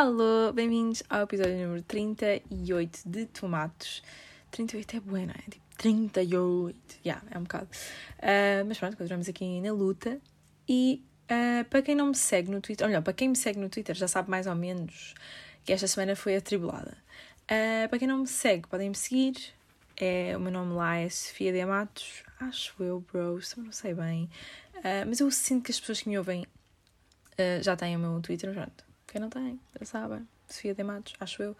Alô, bem-vindos ao episódio número 38 de Tomatos. 38 é bueno, é tipo 38, já, yeah, é um bocado. Uh, mas pronto, continuamos aqui na luta. E uh, para quem não me segue no Twitter, ou melhor, para quem me segue no Twitter já sabe mais ou menos que esta semana foi atribulada. Uh, para quem não me segue, podem me seguir. É, o meu nome lá é Sofia de Amatos, acho eu, bros, não sei bem. mas eu sinto que as pessoas que me ouvem já têm o meu Twitter, pronto quem não tem, já sabem. Sofia de Matos, acho eu.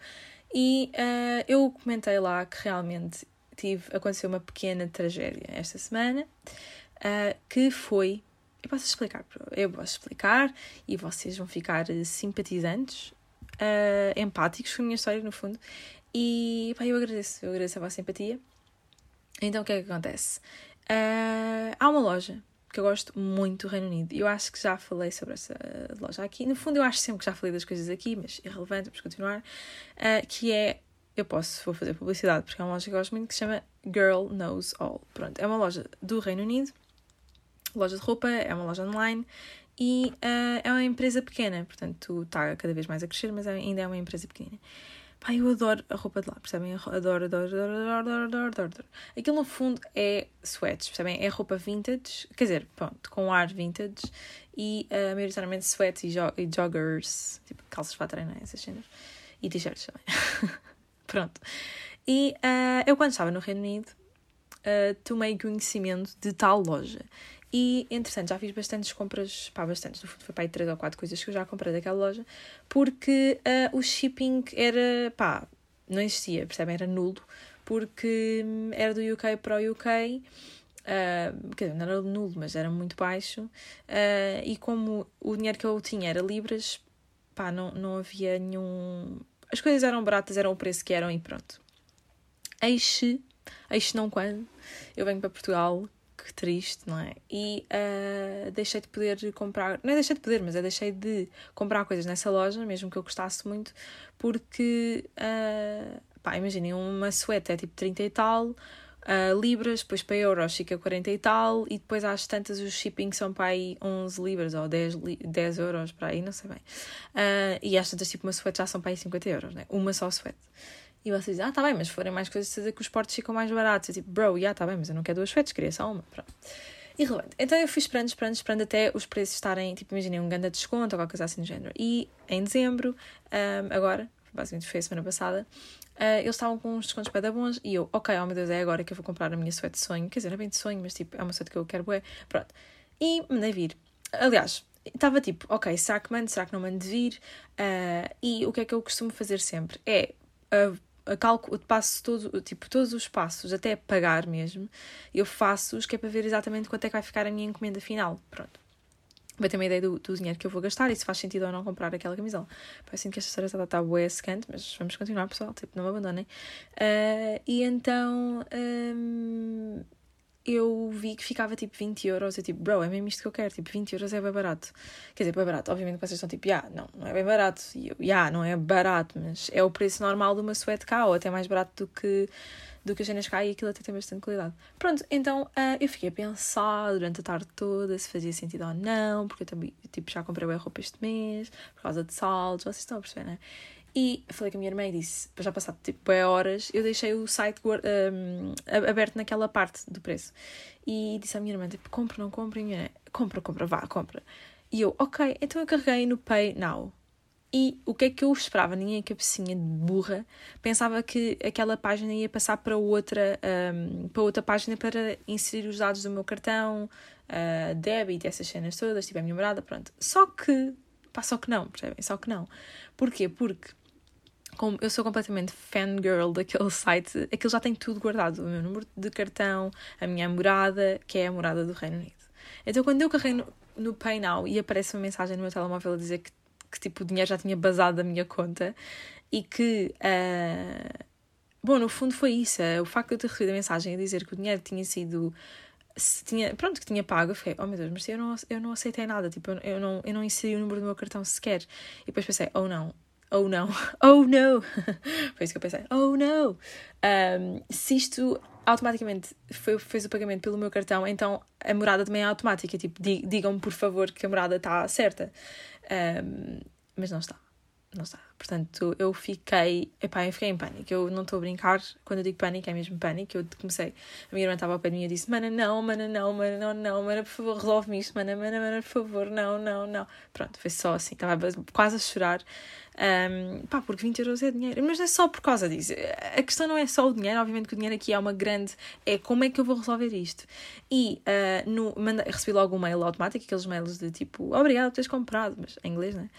E uh, eu comentei lá que realmente tive, aconteceu uma pequena tragédia esta semana, uh, que foi. Eu posso explicar, eu posso explicar e vocês vão ficar simpatizantes, uh, empáticos com a minha história, no fundo. E pá, eu agradeço, eu agradeço a vossa simpatia. Então o que é que acontece? há uma loja que eu gosto muito do Reino Unido. Eu acho que já falei sobre essa loja aqui. No fundo, eu acho sempre que já falei das coisas aqui, mas irrelevante, vamos continuar. Uh, que é, eu posso, vou fazer publicidade, porque é uma loja que eu gosto muito, que se chama Girl Knows All. Pronto, é uma loja do Reino Unido, loja de roupa, é uma loja online e uh, é uma empresa pequena, portanto está cada vez mais a crescer, mas ainda é uma empresa pequena. Pá, eu adoro a roupa de lá, percebem? Adoro, adoro, adoro, adoro, adoro, adoro, adoro. Aquilo no fundo é sweats, percebem? É roupa vintage, quer dizer, pronto, com ar vintage e uh, maioritariamente sweats e, jo e joggers, tipo calças para treinar, essas cenas. E t-shirts também. pronto. E uh, eu quando estava no Reino Unido uh, tomei conhecimento de tal loja. E, entretanto, já fiz bastantes compras, pá, bastantes, no fundo foi para aí três ou quatro coisas que eu já comprei daquela loja, porque uh, o shipping era, pá, não existia, percebem? Era nulo, porque hum, era do UK para o UK, uh, ah, quer dizer, não era nulo, mas era muito baixo, uh, e como o dinheiro que eu tinha era libras, pá, não, não havia nenhum... As coisas eram baratas, eram o preço que eram e pronto. Eis, eis não quando, eu venho para Portugal que triste, não é? E uh, deixei de poder comprar, não é deixei de poder, mas é deixei de comprar coisas nessa loja, mesmo que eu gostasse muito, porque, uh, pá, imaginem, uma suéte é tipo 30 e tal, uh, libras, depois para euros fica 40 e tal, e depois às tantas os shipping são para aí 11 libras ou 10, 10 euros, para aí, não sei bem. Uh, e às tantas, tipo, uma suéte já são para aí 50 euros, né? Uma só suéte. E vocês dizem, ah, tá bem, mas se forem mais coisas, dizer que os portos ficam mais baratos. Eu tipo, bro, já yeah, tá bem, mas eu não quero duas fetas, queria só uma. Pronto. Irrelevante. Então eu fui esperando, esperando, esperando até os preços estarem, tipo, imaginei um grande desconto ou qualquer coisa assim do género. E em dezembro, um, agora, basicamente foi a semana passada, uh, eles estavam com uns descontos para bons e eu, ok, oh meu Deus, é agora que eu vou comprar a minha suéte de sonho. Quer dizer, não é bem de sonho, mas tipo, é uma suéte que eu quero, bué. Pronto. E mandei vir. Aliás, estava tipo, ok, será que mando, será que não mando vir? Uh, e o que é que eu costumo fazer sempre? É uh, calculo, passo todo, tipo, todos os passos, até pagar mesmo, eu faço-os que é para ver exatamente quanto é que vai ficar a minha encomenda final. Pronto. Vai ter uma ideia do, do dinheiro que eu vou gastar e se faz sentido ou não comprar aquela camisola. Parece que esta história está, está bué secante, mas vamos continuar, pessoal, tipo, não me abandonem. Uh, e então. Um, eu vi que ficava tipo 20 euros. Eu tipo, bro, é mesmo isto que eu quero. Tipo, 20 euros é bem barato. Quer dizer, bem barato. Obviamente vocês estão tipo, já, yeah, não, não é bem barato. E eu, yeah, não é barato, mas é o preço normal de uma suéte cá, ou até mais barato do que, do que as cenas cá e aquilo até tem bastante qualidade. Pronto, então uh, eu fiquei a pensar durante a tarde toda se fazia sentido ou não, porque eu também tipo, já comprei bem roupa este mês, por causa de saldos, vocês estão a perceber, né? E falei com a minha irmã e disse, já passado tipo é horas, eu deixei o site um, aberto naquela parte do preço. E disse à minha irmã, tipo, compra, não compra? E minha irmã, compra, compra, vá, compra. E eu, ok, então eu carreguei no Pay Now. E o que é que eu esperava? Ninguém cabecinha de burra pensava que aquela página ia passar para outra, um, para outra página para inserir os dados do meu cartão, uh, débito, essas cenas todas, tipo a minha morada, pronto. Só que, pá, só que não, percebem? Só que não. Porquê? Porque eu sou completamente fangirl daquele site, aquilo já tem tudo guardado: o meu número de cartão, a minha morada, que é a morada do Reino Unido. Então, quando eu carrei no, no Pay Now e aparece uma mensagem no meu telemóvel a dizer que, que tipo, o dinheiro já tinha basado da minha conta e que. Uh... Bom, no fundo foi isso. O facto de eu ter recebido a mensagem a dizer que o dinheiro tinha sido tinha, pronto, que tinha pago, eu fiquei, oh meu Deus, mas eu não, eu não aceitei nada, tipo, eu, eu, não, eu não inseri o número do meu cartão sequer. E depois pensei, oh não, oh não, oh no, foi isso que eu pensei, oh no, um, se isto automaticamente foi, fez o pagamento pelo meu cartão, então a morada também é automática, tipo, digam-me por favor que a morada está certa, um, mas não está. Não está. Portanto, eu fiquei, epá, eu fiquei em pânico. Eu não estou a brincar, quando eu digo pânico, é mesmo pânico. Eu comecei, a minha irmã estava ao pé de mim e disse: Mana, não, mana, não, mana, não, não, mana, por favor, resolve-me isto, mana, mana, mana, por favor, não, não, não. Pronto, foi só assim, estava quase a chorar. Um, pá, porque 20 euros é dinheiro. Mas não é só por causa disso. A questão não é só o dinheiro, obviamente que o dinheiro aqui é uma grande. É como é que eu vou resolver isto? E uh, no, manda, recebi logo um mail automático, aqueles mails de tipo, obrigado por teres comprado, mas em inglês, né?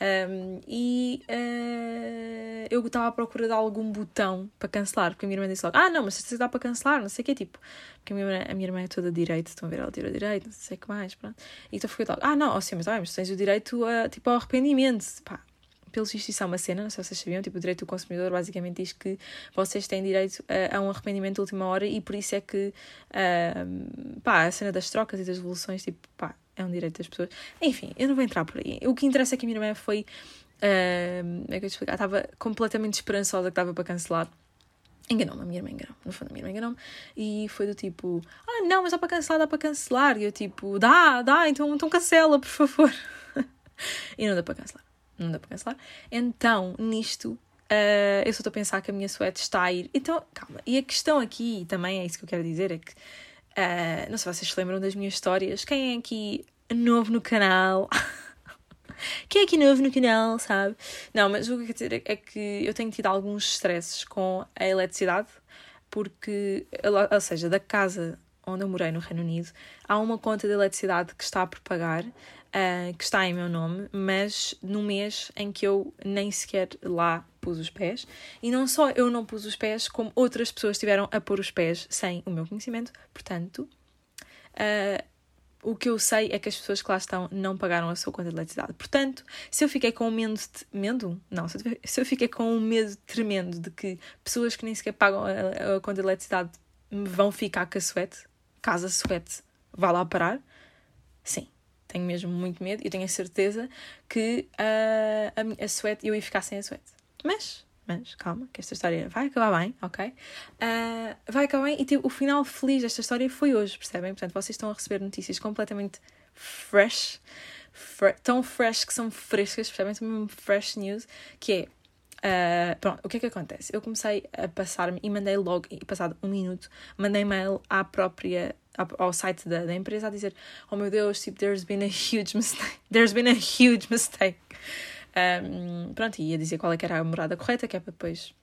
Um, e uh, eu estava à procura de algum botão para cancelar, porque a minha irmã disse logo: Ah, não, mas se dá para cancelar, não sei o que, tipo, porque a minha, irmã, a minha irmã é toda direito, estão a ver, ela tira direito, não sei o que mais, pronto. E então fiquei logo: Ah, não, oh, sim, mas, ah, mas tens o direito a, tipo, ao arrependimento, pá. Pelo visto, isso é uma cena, não sei se vocês sabiam, tipo, o direito do consumidor basicamente diz que vocês têm direito a, a um arrependimento de última hora e por isso é que, uh, pá, a cena das trocas e das devoluções, tipo, pá, é um direito das pessoas. Enfim, eu não vou entrar por aí. O que interessa é que a minha irmã foi. Uh, é que eu explicar? Estava completamente esperançosa que estava para cancelar. Enganou-me, a minha irmã enganou No fundo, a minha irmã enganou-me. E foi do tipo: Ah, não, mas dá para cancelar, dá para cancelar. E eu, tipo: Dá, dá, então, então cancela, por favor. e não dá para cancelar. Não dá para cancelar. Então, nisto, uh, eu só estou a pensar que a minha suéte está a ir. Então, calma. E a questão aqui também é isso que eu quero dizer: é que Uh, não sei se vocês se lembram das minhas histórias. Quem é aqui novo no canal? Quem é aqui novo no canal, sabe? Não, mas o que eu quero dizer é que eu tenho tido alguns stresses com a eletricidade, porque, ou seja, da casa onde eu morei no Reino Unido, há uma conta de eletricidade que está por pagar uh, que está em meu nome, mas no mês em que eu nem sequer lá pus os pés. E não só eu não pus os pés, como outras pessoas tiveram a pôr os pés sem o meu conhecimento. Portanto, uh, o que eu sei é que as pessoas que lá estão não pagaram a sua conta de eletricidade. Portanto, se eu fiquei com um medo. Medo? Não, se eu, se eu fiquei com um medo tremendo de que pessoas que nem sequer pagam a, a conta de eletricidade vão ficar com a suete, caso a suete vá lá parar, sim, tenho mesmo muito medo. Eu tenho a certeza que uh, a, a suéte, eu ia ficar sem a suéte. Mas, mas, calma, que esta história vai acabar bem, ok? Uh, vai acabar bem e tipo, o final feliz desta história foi hoje, percebem? Portanto, vocês estão a receber notícias completamente fresh, fre tão fresh que são frescas, percebem? São mesmo fresh news, que é Uh, pronto, o que é que acontece? Eu comecei a passar-me e mandei logo, passado um minuto, mandei mail à própria ao site da, da empresa a dizer oh meu Deus, tipo, there's been a huge mistake there's been a huge mistake um, pronto, ia dizer qual é que era a morada correta que é para depois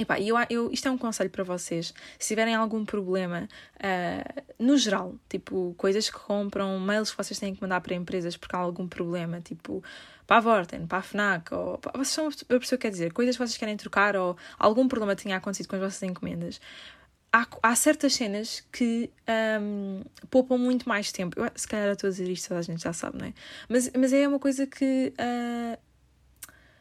Epá, eu, eu, isto é um conselho para vocês. Se tiverem algum problema, uh, no geral, tipo, coisas que compram, mails que vocês têm que mandar para empresas porque há algum problema, tipo, para a Vorten, para a FNAC, ou vocês são a pessoa que quer dizer, coisas que vocês querem trocar ou algum problema tenha acontecido com as vossas encomendas há, há certas cenas que um, poupam muito mais tempo. Eu, se calhar estou a dizer isto, toda a gente já sabe, não é? Mas, mas é uma coisa que uh,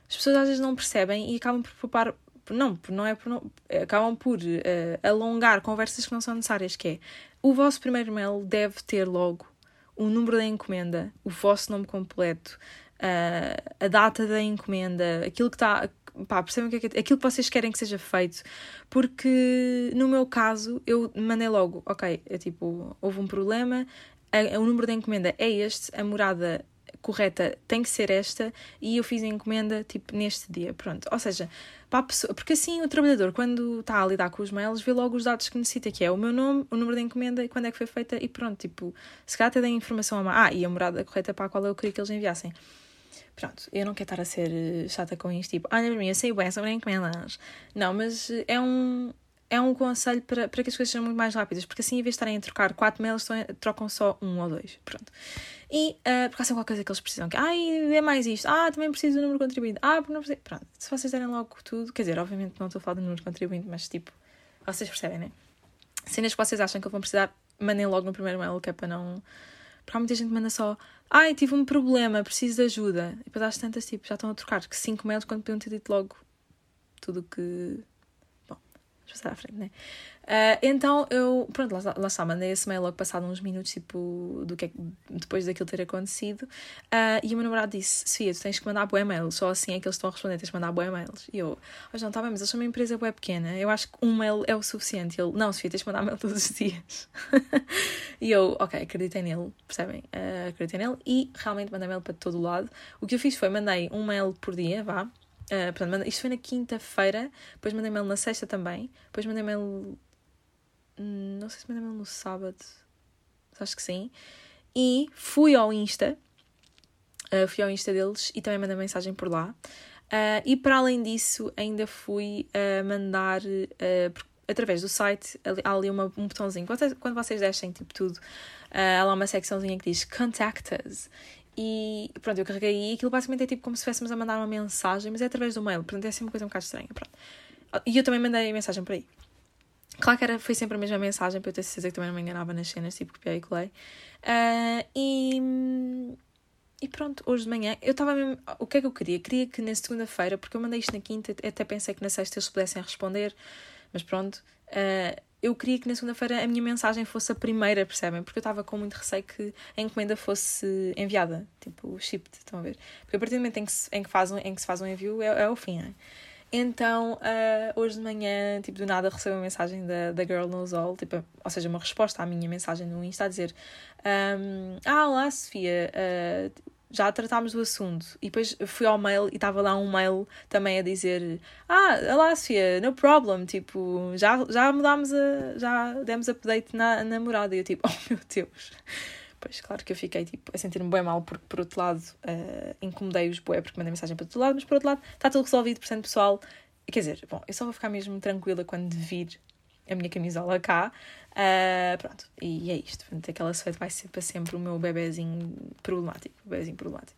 as pessoas às vezes não percebem e acabam por poupar. Não, não é por não, acabam por uh, alongar conversas que não são necessárias, que é o vosso primeiro mail deve ter logo o número da encomenda, o vosso nome completo, uh, a data da encomenda, aquilo que está pá, percebem o que é, aquilo que vocês querem que seja feito, porque no meu caso eu mandei logo, ok, é tipo, houve um problema, a, o número da encomenda é este, a morada correta tem que ser esta e eu fiz a encomenda tipo neste dia, pronto. Ou seja, para a pessoa, porque assim o trabalhador quando está a lidar com os mails vê logo os dados que necessita, que é o meu nome, o número da encomenda quando é que foi feita e pronto, tipo, se calhar até dá informação a mais. Ah, e a morada correta para a qual eu queria que eles enviassem. Pronto, eu não quero estar a ser eh, chata com isto, tipo, olha para mim, eu sei bem sobre encomendas. Não, mas eh, é um, é um conselho para, para que as coisas sejam muito mais rápidas, porque assim, em vez de estarem a trocar quatro mails, trocam só um ou dois. Pronto. E uh, porque há sempre qualquer coisa que eles precisam, que ai, é mais isto, ah, também preciso do número de contribuinte, ah, não preciso. Pronto, se vocês derem logo tudo, quer dizer, obviamente não estou a falar do número de contribuinte, mas tipo, vocês percebem, né? Cenas que vocês acham que vou precisar, mandem logo no primeiro mail, que é para não. Porque há muita gente que manda só Ai, tive um problema, preciso de ajuda. E depois às tantas, tipo, já estão a trocar que 5 mails quando podiam ter dito logo tudo que. Passar à frente, né? Uh, então eu, pronto, lá, lá está, mandei esse mail logo passado uns minutos, tipo, do que é, depois daquilo ter acontecido. Uh, e o meu namorado disse: Sofia, tu tens que mandar boa mail, só assim é que eles estão a responder, tens que mandar boa mails. E eu, oh, não, está bem, mas eles são uma empresa web pequena, eu acho que um mail é o suficiente. E ele, não, Sofia, tens que mandar mail todos os dias. e eu, ok, acreditei nele, percebem? Uh, acreditei nele e realmente mandei mail para todo o lado. O que eu fiz foi mandei um mail por dia, vá. Uh, portanto, isto foi na quinta-feira, depois mandei mail na sexta também, depois mandei mail Hum, não sei se me lembro no sábado. Acho que sim. E fui ao Insta. Uh, fui ao Insta deles e também mandei mensagem por lá. Uh, e para além disso, ainda fui mandar através do site. Há ali uma, um botãozinho. Quando vocês, quando vocês descem tipo tudo, há lá uma secçãozinha que diz Contact Us. E pronto, eu carreguei e aquilo basicamente é tipo como se estivéssemos a mandar uma mensagem, mas é através do mail. Portanto, é assim uma coisa um bocado estranha. Pronto. E eu também mandei mensagem por aí. Claro que era, foi sempre a mesma mensagem, para eu ter certeza que também não me enganava nas cenas, tipo, copiei e colei. Uh, e, e pronto, hoje de manhã, eu estava mesmo. O que é que eu queria? Queria que na segunda-feira, porque eu mandei isto na quinta, até pensei que na sexta eles pudessem responder, mas pronto. Uh, eu queria que na segunda-feira a minha mensagem fosse a primeira, percebem? Porque eu estava com muito receio que a encomenda fosse enviada, tipo, shipped, estão a ver? Porque a partir do momento em que se, em que faz um, em que se faz um envio é, é o fim, não é? Então, uh, hoje de manhã, tipo, do nada recebo uma mensagem da, da Girl Knows All, tipo, ou seja, uma resposta à minha mensagem no Insta a dizer: um, Ah, olá, Sofia, uh, já tratámos do assunto. E depois fui ao mail e estava lá um mail também a dizer: Ah, olá, Sofia, no problem, tipo, já, já mudámos a. já demos update na namorada. E eu, tipo, oh meu Deus. Pois, claro que eu fiquei tipo, a sentir-me bem mal, porque por outro lado uh, incomodei-os bué porque mandei mensagem para outro lado, mas por outro lado está tudo resolvido, portanto, pessoal. Quer dizer, bom, eu só vou ficar mesmo tranquila quando vir a minha camisola cá. Uh, pronto, e é isto. Portanto, aquela suéte vai ser para sempre o meu bebezinho problemático. Bebezinho problemático.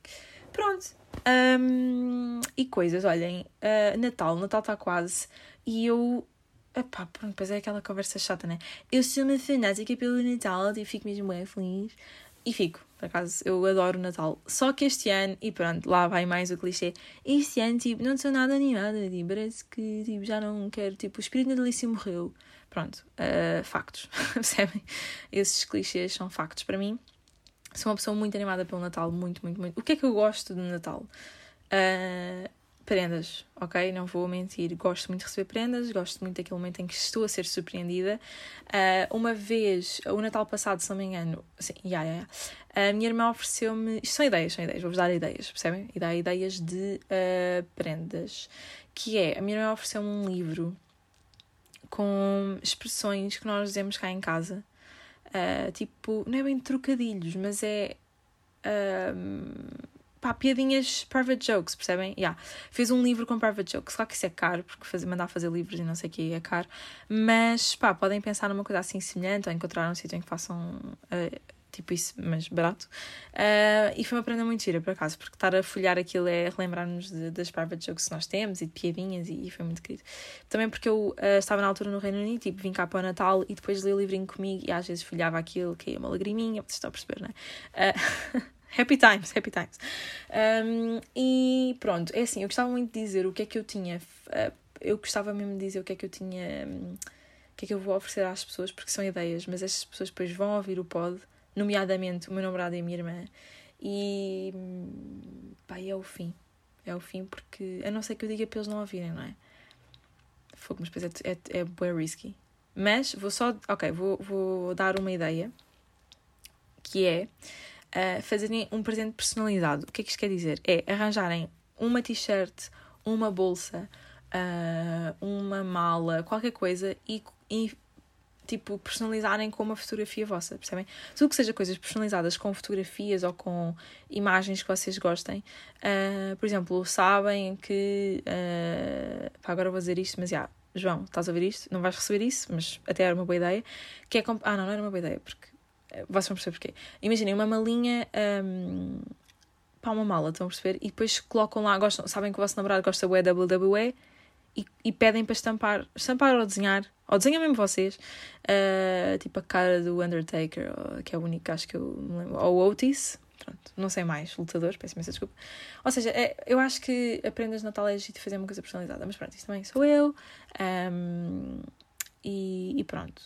Pronto. Um, e coisas, olhem, uh, Natal, Natal está quase. E eu Epá, pronto, depois é aquela conversa chata, né? Eu sou uma fanática pelo Natal e fico mesmo bem feliz. E fico, por acaso, eu adoro o Natal. Só que este ano, e pronto, lá vai mais o clichê. Este ano, tipo, não sou nada animada. Tipo, parece que tipo, já não quero. Tipo, o espírito natalício morreu. Pronto, uh, factos. Percebem? Esses clichês são factos para mim. Sou uma pessoa muito animada pelo Natal, muito, muito, muito. O que é que eu gosto do Natal? Uh, prendas, ok? Não vou mentir. Gosto muito de receber prendas, gosto muito daquele momento em que estou a ser surpreendida. Uh, uma vez, o Natal passado, se não me engano, sim, yeah, yeah, a minha irmã ofereceu-me. Isto são ideias, são ideias, vou-vos dar ideias, percebem? E dar ideias de uh, prendas. Que é, a minha irmã ofereceu-me um livro com expressões que nós dizemos cá em casa. Uh, tipo, não é bem trocadilhos, mas é. Uh, pá, piadinhas private jokes, percebem? Yeah. Fez um livro com private jokes. Claro que isso é caro, porque fazer, mandar fazer livros e não sei o que é caro. Mas, pá, podem pensar numa coisa assim semelhante ou encontrar um sítio em que façam uh, tipo isso, mas barato. Uh, e foi uma prenda muito gira, por acaso, porque estar a folhar aquilo é relembrar-nos das private jokes que nós temos e de piadinhas e, e foi muito querido. Também porque eu uh, estava na altura no Reino Unido, tipo, vim cá para o Natal e depois li o livrinho comigo e às vezes folhava aquilo, que ia uma lagriminha, vocês estão a perceber, não é? Uh, Happy times, happy times. Um, e pronto, é assim, eu gostava muito de dizer o que é que eu tinha. Eu gostava mesmo de dizer o que é que eu tinha. Um, o que é que eu vou oferecer às pessoas, porque são ideias, mas estas pessoas depois vão ouvir o pod, nomeadamente o meu namorado e a minha irmã. E. pá, é o fim. É o fim, porque. A não ser que eu diga para eles não ouvirem, não é? Fogo, mas depois é, é, é bem risky. Mas vou só. Ok, vou, vou dar uma ideia. Que é uh, fazerem um presente personalizado. O que é que isto quer dizer? É arranjarem uma t-shirt, uma bolsa, uh, uma mala, qualquer coisa e, e tipo, personalizarem com uma fotografia vossa, percebem? Tudo que seja coisas personalizadas com fotografias ou com imagens que vocês gostem. Uh, por exemplo, sabem que. Uh, pá, agora vou dizer isto, mas já. João, estás a ver isto? Não vais receber isso, mas até era uma boa ideia. Que é. Ah, não, não era uma boa ideia, porque vocês vão perceber porquê. Imaginem uma malinha um, para uma mala, estão a perceber? E depois colocam lá, gostam, sabem que o vosso namorado gosta do WWE e, e pedem para estampar, estampar ou desenhar, ou desenham mesmo vocês, uh, tipo a cara do Undertaker, que é o único acho que eu me lembro, ou Otis, pronto, não sei mais, lutador, peço imensa desculpa. Ou seja, é, eu acho que a prendas de Natal é de fazer uma coisa personalizada, mas pronto, isso também sou eu. Um, e, e pronto.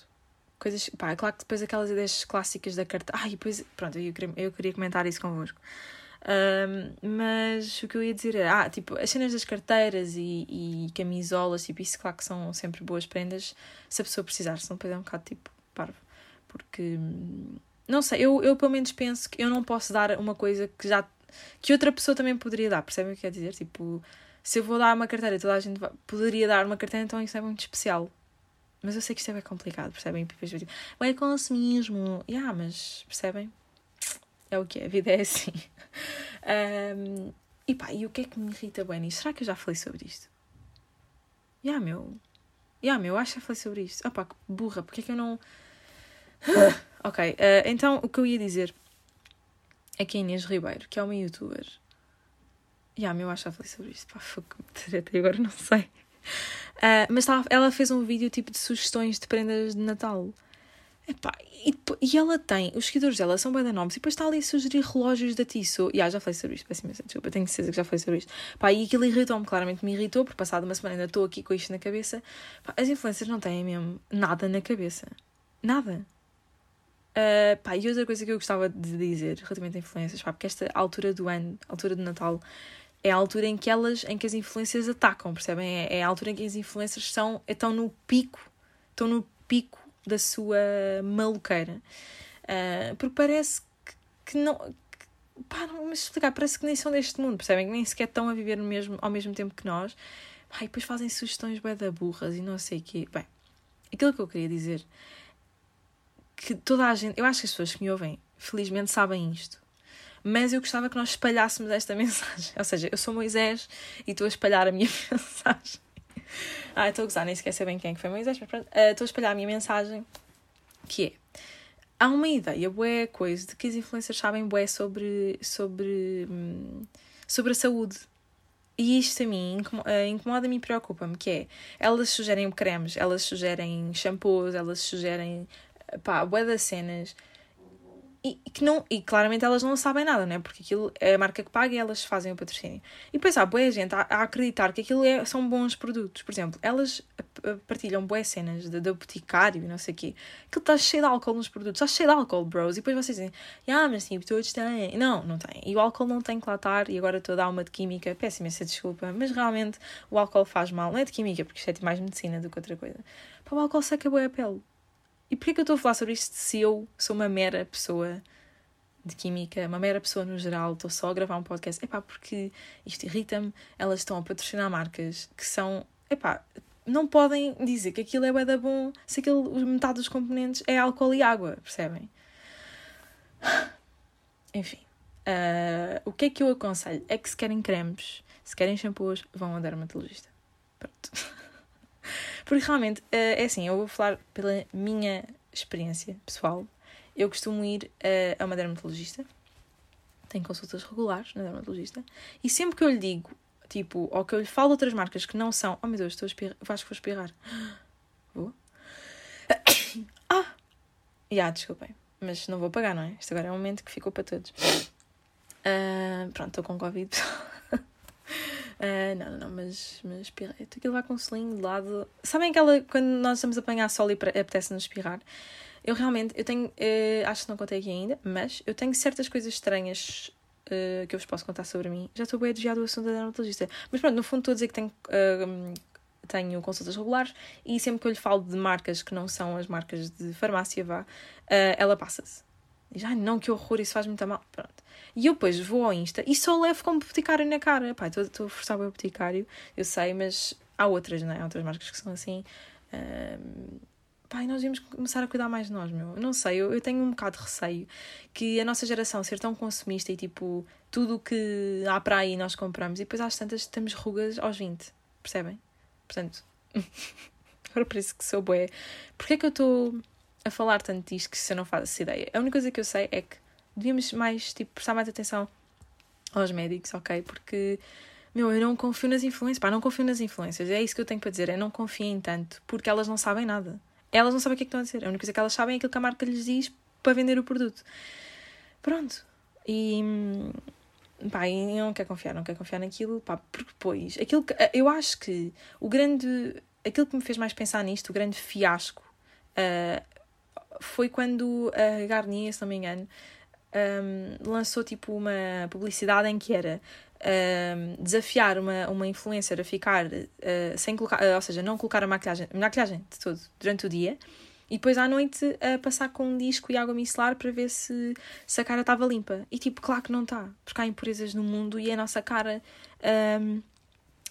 Coisas, pá, claro que depois aquelas ideias clássicas da carta. Ai, depois, pronto, eu queria, eu queria comentar isso convosco. Um, mas o que eu ia dizer é, ah, tipo, as cenas das carteiras e, e camisolas, tipo, isso claro que são sempre boas prendas se a pessoa precisar, senão depois é um bocado tipo parvo. Porque, não sei, eu, eu pelo menos penso que eu não posso dar uma coisa que já, que outra pessoa também poderia dar, percebem o que quer dizer? Tipo, se eu vou dar uma carteira, toda a gente vai, poderia dar uma carteira, então isso é muito especial. Mas eu sei que isto é bem complicado, percebem? É consumismo. Yeah, mas percebem? É o que é, a vida é assim. Um, e pá, e o que é que me irrita bem nisto? Será que eu já falei sobre isto? Ya, yeah, meu. Ya, yeah, meu, acho que já falei sobre isto. Ah pá, que burra, porque é que eu não. ok, uh, então o que eu ia dizer é que a Inês Ribeiro, que é uma youtuber. Ya, yeah, meu, acho que já falei sobre isto. Pá, fuck, até agora não sei. Uh, mas ela fez um vídeo tipo de sugestões de prendas de Natal. Epá, e, e ela tem, os seguidores dela são bem nomes, e depois está ali a sugerir relógios da Tissot. E ah, já falei sobre isto, peço imensa desculpa, tenho certeza que já falei sobre isto. Pá, e aquilo irritou-me, claramente me irritou, porque passado uma semana ainda estou aqui com isto na cabeça. As influências não têm mesmo nada na cabeça. Nada. Uh, pá, e outra coisa que eu gostava de dizer relativamente a influências, porque esta altura do ano, altura de Natal, é a altura em que elas, em que as influências atacam, percebem? É, é a altura em que as influências são, estão no pico, estão no pico da sua maluqueira. Uh, porque parece que, que não. Que, pá, não me explicar, parece que nem são deste mundo, percebem? Que nem sequer estão a viver mesmo, ao mesmo tempo que nós. Pá, e depois fazem sugestões bem da burras e não sei o quê. Bem, aquilo que eu queria dizer que toda a gente, eu acho que as pessoas que me ouvem, felizmente sabem isto. Mas eu gostava que nós espalhássemos esta mensagem. Ou seja, eu sou Moisés e estou a espalhar a minha mensagem. Ah, estou a gozar, nem sei bem quem é que foi Moisés, mas pronto. Uh, estou a espalhar a minha mensagem, que é... Há uma ideia, bué coisa, de que as influencers sabem bué sobre, sobre, hum, sobre a saúde. E isto a mim ah, incomoda-me e preocupa-me, que é, elas sugerem cremes, elas sugerem shampoos, elas sugerem, pá, bué das cenas e, que não, e claramente elas não sabem nada, não é? Porque aquilo é a marca que paga e elas fazem o patrocínio. E depois há boa gente a, a, acreditar que aquilo é, são bons produtos. Por exemplo, elas partilham boas cenas de, de boticário e não sei o quê. Aquilo está cheio de álcool nos produtos, está cheio de álcool, bros. E depois vocês dizem, ah, mas sim, todos têm. Não, não tem. E o álcool não tem que lá estar. E agora estou a dar uma de química, peço imensa desculpa, mas realmente o álcool faz mal. Não é de química, porque isto é mais medicina do que outra coisa. Pá, o álcool seca boa a pele. E porquê que eu estou a falar sobre isto se eu sou uma mera pessoa de química, uma mera pessoa no geral, estou só a gravar um podcast? Epá, porque isto irrita-me, elas estão a patrocinar marcas que são, epá, não podem dizer que aquilo é bué bom se aquilo, metade dos componentes é álcool e água, percebem? Enfim, uh, o que é que eu aconselho? É que se querem cremes, se querem shampoos, vão a dermatologista. Pronto. Porque realmente, uh, é assim, eu vou falar pela minha experiência pessoal. Eu costumo ir uh, a uma dermatologista, tenho consultas regulares na dermatologista, e sempre que eu lhe digo, tipo, ou que eu lhe falo outras marcas que não são. Oh meu Deus, estou a espirrar, acho que vou espirrar. Vou? ah! Já, yeah, desculpem, mas não vou pagar, não é? Isto agora é um momento que ficou para todos. Uh, pronto, estou com Covid. Uh, não, não, mas, mas espirrei. Aquilo vai com o selinho de lado. Sabem aquela quando nós estamos a apanhar sol e apetece-nos espirrar? Eu realmente, eu tenho, uh, acho que não contei aqui ainda, mas eu tenho certas coisas estranhas uh, que eu vos posso contar sobre mim. Já estou bem a desviar do assunto da dermatologista. Mas pronto, no fundo estou a dizer que tenho, tenho consultas regulares e sempre que eu lhe falo de marcas que não são as marcas de farmácia, vá, ela passa-se. Diz, ai não, que horror, isso faz muito mal. Pronto. E eu depois vou ao Insta e só levo como boticário na cara. Pá, estou a forçar o boticário, eu sei, mas há outras, não é? Há outras marcas que são assim. Um, nós devemos começar a cuidar mais de nós, meu. Não sei, eu, eu tenho um bocado de receio que a nossa geração ser tão consumista e tipo, tudo o que há para aí nós compramos e depois às tantas temos rugas aos 20, percebem? Portanto, agora isso que sou boé. Porquê é que eu estou a falar tanto disto que se eu não faço essa ideia? A única coisa que eu sei é que devíamos mais, tipo, prestar mais atenção aos médicos, ok? Porque, meu, eu não confio nas influências. Pá, não confio nas influências. É isso que eu tenho para dizer. É não confiem tanto, porque elas não sabem nada. Elas não sabem o que é que estão a dizer. A única coisa que elas sabem é aquilo que a marca lhes diz para vender o produto. Pronto. E. Pá, eu não quero confiar, não quero confiar naquilo, pá, porque depois. Aquilo que, eu acho que o grande. aquilo que me fez mais pensar nisto, o grande fiasco, uh, foi quando a Garnier, se não me engano, um, lançou tipo uma publicidade em que era um, desafiar uma, uma influencer a ficar uh, sem colocar, uh, ou seja, não colocar a maquilhagem, maquilhagem de todo durante o dia e depois à noite a passar com um disco e água micelar para ver se, se a cara estava limpa. E tipo, claro que não está, porque há impurezas no mundo e a nossa cara. Um,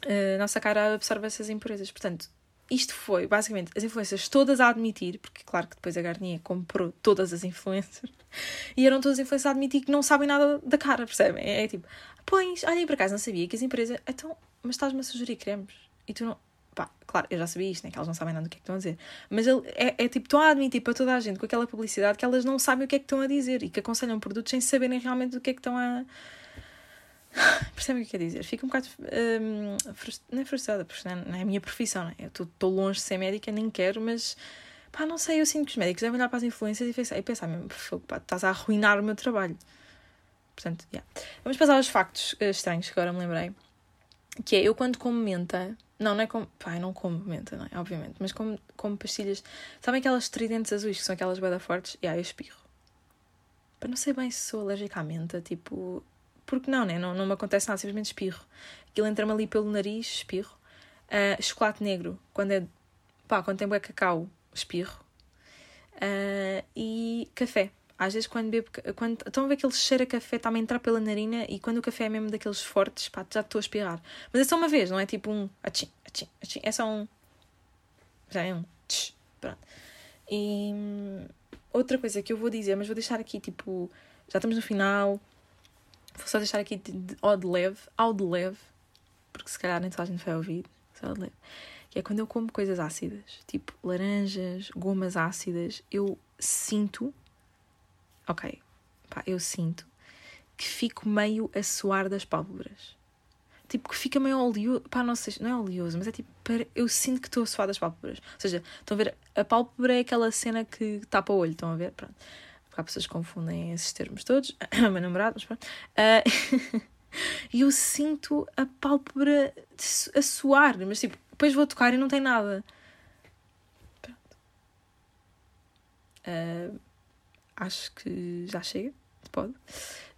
a nossa cara absorve essas impurezas. Portanto, isto foi basicamente as influências todas a admitir, porque claro que depois a Garnier comprou todas as influências e eram todas as influências a admitir que não sabem nada da cara, percebem? É, é tipo, pois, olha, por acaso não sabia que as empresas, então, mas estás-me a sugerir cremes e tu não. Pá, claro, eu já sabia isto, né? Que elas não sabem nada do que é que estão a dizer. Mas é, é tipo, estão a admitir para toda a gente com aquela publicidade que elas não sabem o que é que estão a dizer e que aconselham produtos sem saberem realmente do que é que estão a Percebem o que quer dizer? Fico um bocado. Um, não é frustrada, porque não é a minha profissão, não é? Eu estou longe de ser médica, nem quero, mas. Pá, não sei, eu sinto que os médicos devem olhar para as influências e pensar, e pensar mesmo, pá, estás a arruinar o meu trabalho. Portanto, yeah. Vamos passar aos factos uh, estranhos que agora me lembrei. Que é, eu quando como menta. Não, não é como. Pá, eu não como menta, não é? Obviamente. Mas como, como pastilhas. Sabem aquelas tridentes azuis que são aquelas bada fortes? E yeah, eu espirro. Para não sei bem se sou alérgica à menta, tipo porque não, né? Não, não me acontece nada, simplesmente espirro. Aquilo entra-me ali pelo nariz, espirro. Uh, chocolate negro, quando é. pá, quando tem bué cacau, espirro. Uh, e café. Às vezes quando bebo. Quando, estão a ver aquele cheiro a café, está-me a entrar pela narina e quando o café é mesmo daqueles fortes, pá, já estou a espirrar. Mas é só uma vez, não é tipo um. Achim, achim, achim. É só um. Já é um. Tch, pronto. E. Hum, outra coisa que eu vou dizer, mas vou deixar aqui tipo. Já estamos no final Vou só deixar aqui de, de, ao de leve, ao de leve, porque se calhar nem toda a gente vai ouvir, só de leve. Que é quando eu como coisas ácidas, tipo laranjas, gomas ácidas, eu sinto, ok, pá, eu sinto que fico meio a suar das pálpebras. Tipo, que fica meio oleoso, pá, não sei, não é oleoso, mas é tipo, eu sinto que estou a suar das pálpebras. Ou seja, estão a ver, a pálpebra é aquela cena que tapa o olho, estão a ver? Pronto há pessoas que confundem esses termos todos, meu namorado, mas pronto. Uh, e eu sinto a pálpebra a suar, mas tipo, depois vou tocar e não tem nada. Pronto. Uh, acho que já chega, pode.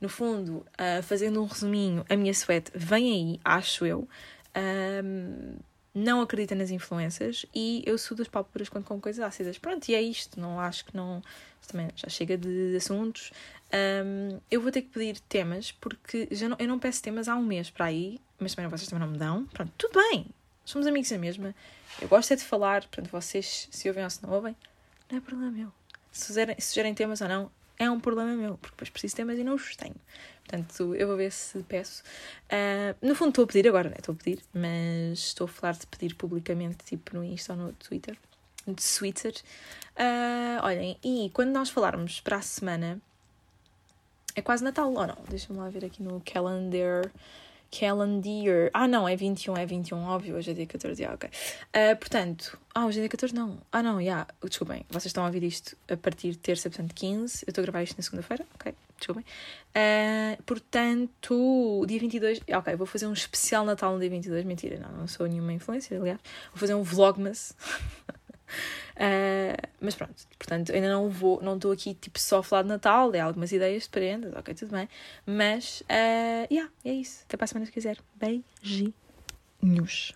No fundo, uh, fazendo um resuminho, a minha suéte vem aí, acho eu. Um, não acredita nas influências e eu sudo as pálpebras quando como coisas ácidas. Pronto, e é isto. Não acho que não. Também já chega de assuntos. Um, eu vou ter que pedir temas porque já não, eu não peço temas há um mês para aí, mas também vocês também não me dão. Pronto, tudo bem. Somos amigos da mesma. Eu gosto é de falar. Portanto, vocês, se ouvem ou se não ouvem, não é problema meu. Se sugerem, se sugerem temas ou não, é um problema meu, porque depois preciso de temas e não os tenho. Portanto, eu vou ver se peço. Uh, no fundo, estou a pedir agora, né? Estou a pedir, mas estou a falar de pedir publicamente, tipo no Insta ou no Twitter. De Twitter. Uh, olhem, e quando nós falarmos para a semana. É quase Natal, ou não? Deixa-me lá ver aqui no calendar. Calendar. Ah, não, é 21, é 21, óbvio, hoje é dia 14, ah, ok. Uh, portanto, ah, hoje é dia 14, não. Ah, não, já, yeah. desculpem, vocês estão a ouvir isto a partir de terça, portanto, 15. Eu estou a gravar isto na segunda-feira, ok, desculpem. Uh, portanto, dia 22, ok, vou fazer um especial Natal no dia 22, mentira, não, não sou nenhuma influência, aliás. Vou fazer um vlogmas. Uh, mas pronto, portanto, ainda não vou, não estou aqui tipo só a falar de Natal, é algumas ideias de prendas, ok, tudo bem. Mas, uh, yeah, é isso. Até para a semana se quiser. Beijinhos.